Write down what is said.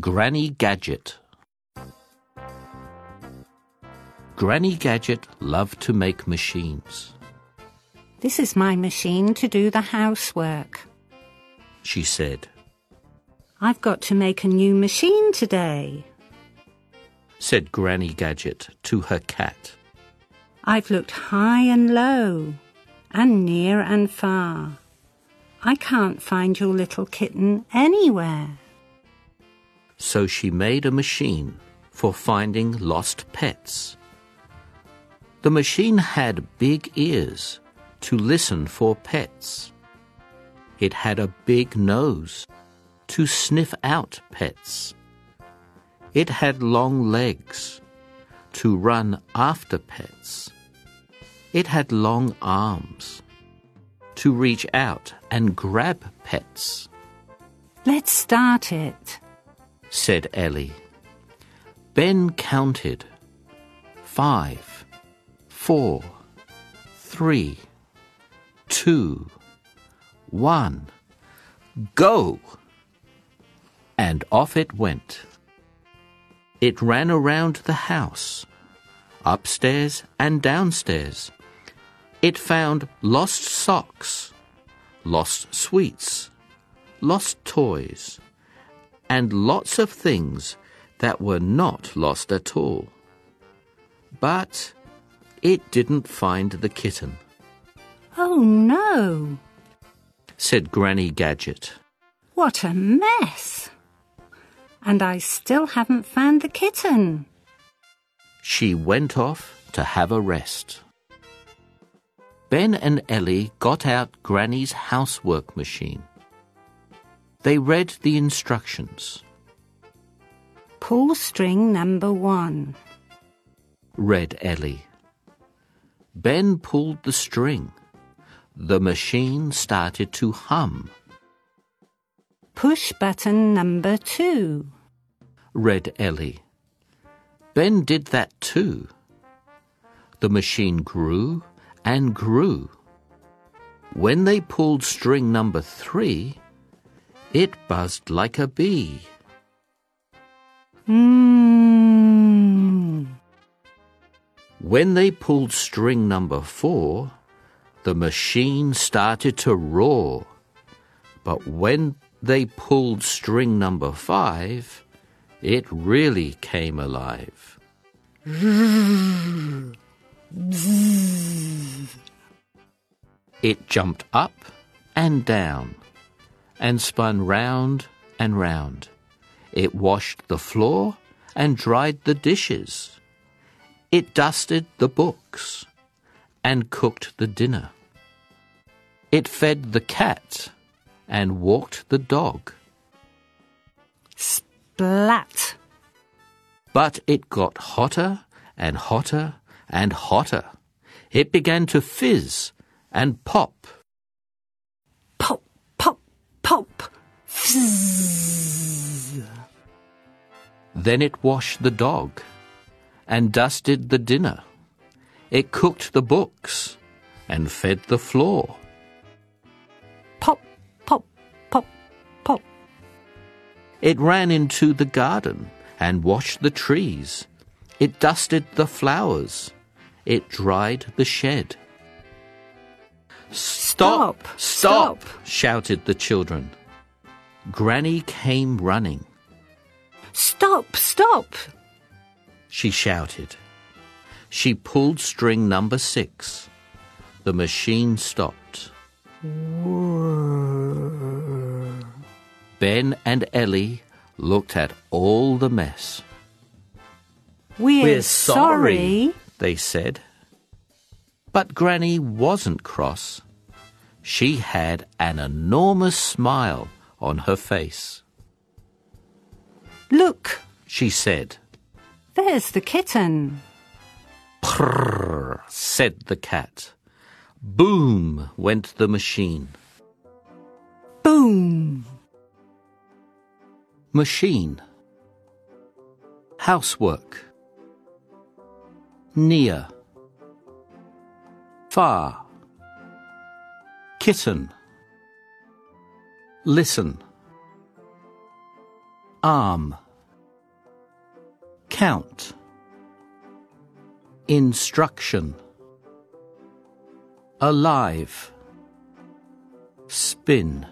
Granny Gadget Granny Gadget loved to make machines. This is my machine to do the housework. She said, I've got to make a new machine today. said Granny Gadget to her cat. I've looked high and low, and near and far. I can't find your little kitten anywhere. So she made a machine for finding lost pets. The machine had big ears to listen for pets. It had a big nose to sniff out pets. It had long legs to run after pets. It had long arms to reach out and grab pets, Let's start it. Said Ellie. Ben counted five, four, three, two, one, go! And off it went. It ran around the house, upstairs and downstairs. It found lost socks, lost sweets, lost toys, and lots of things that were not lost at all. But it didn't find the kitten, Oh no! said Granny Gadget. What a mess! And I still haven't found the kitten. She went off to have a rest. Ben and Ellie got out Granny's housework machine. They read the instructions, Pull string number one. read Ellie. Ben pulled the string. The machine started to hum, Push button number two. read Ellie. Ben did that too. The machine grew and grew. When they pulled string number three, it buzzed like a bee. Mmm. When they pulled string number four, the machine started to roar. But when they pulled string number five, it really came alive. It jumped up and down and spun round and round. It washed the floor and dried the dishes. It dusted the books and cooked the dinner. It fed the cat and walked the dog. Splat. But it got hotter and hotter and hotter. It began to fizz and pop. Pop. Fizz. Then it washed the dog and dusted the dinner. It cooked the books and fed the floor. Pop, pop, pop, pop. It ran into the garden and washed the trees. It dusted the flowers. It dried the shed. Stop! Stop! Shouted the children. Granny came running. Stop, stop. She shouted. She pulled string number six. The machine stopped. Ben and Ellie looked at all the mess. We're, We're sorry. they said. But Granny wasn't cross. She had an enormous smile on her face. Look, She said, there's the kitten. Prrr, said the cat. Boom went the machine. Boom. Machine. Housework. Near. Far. Kitten. Listen. Arm. count. Instruction. Alive. Spin.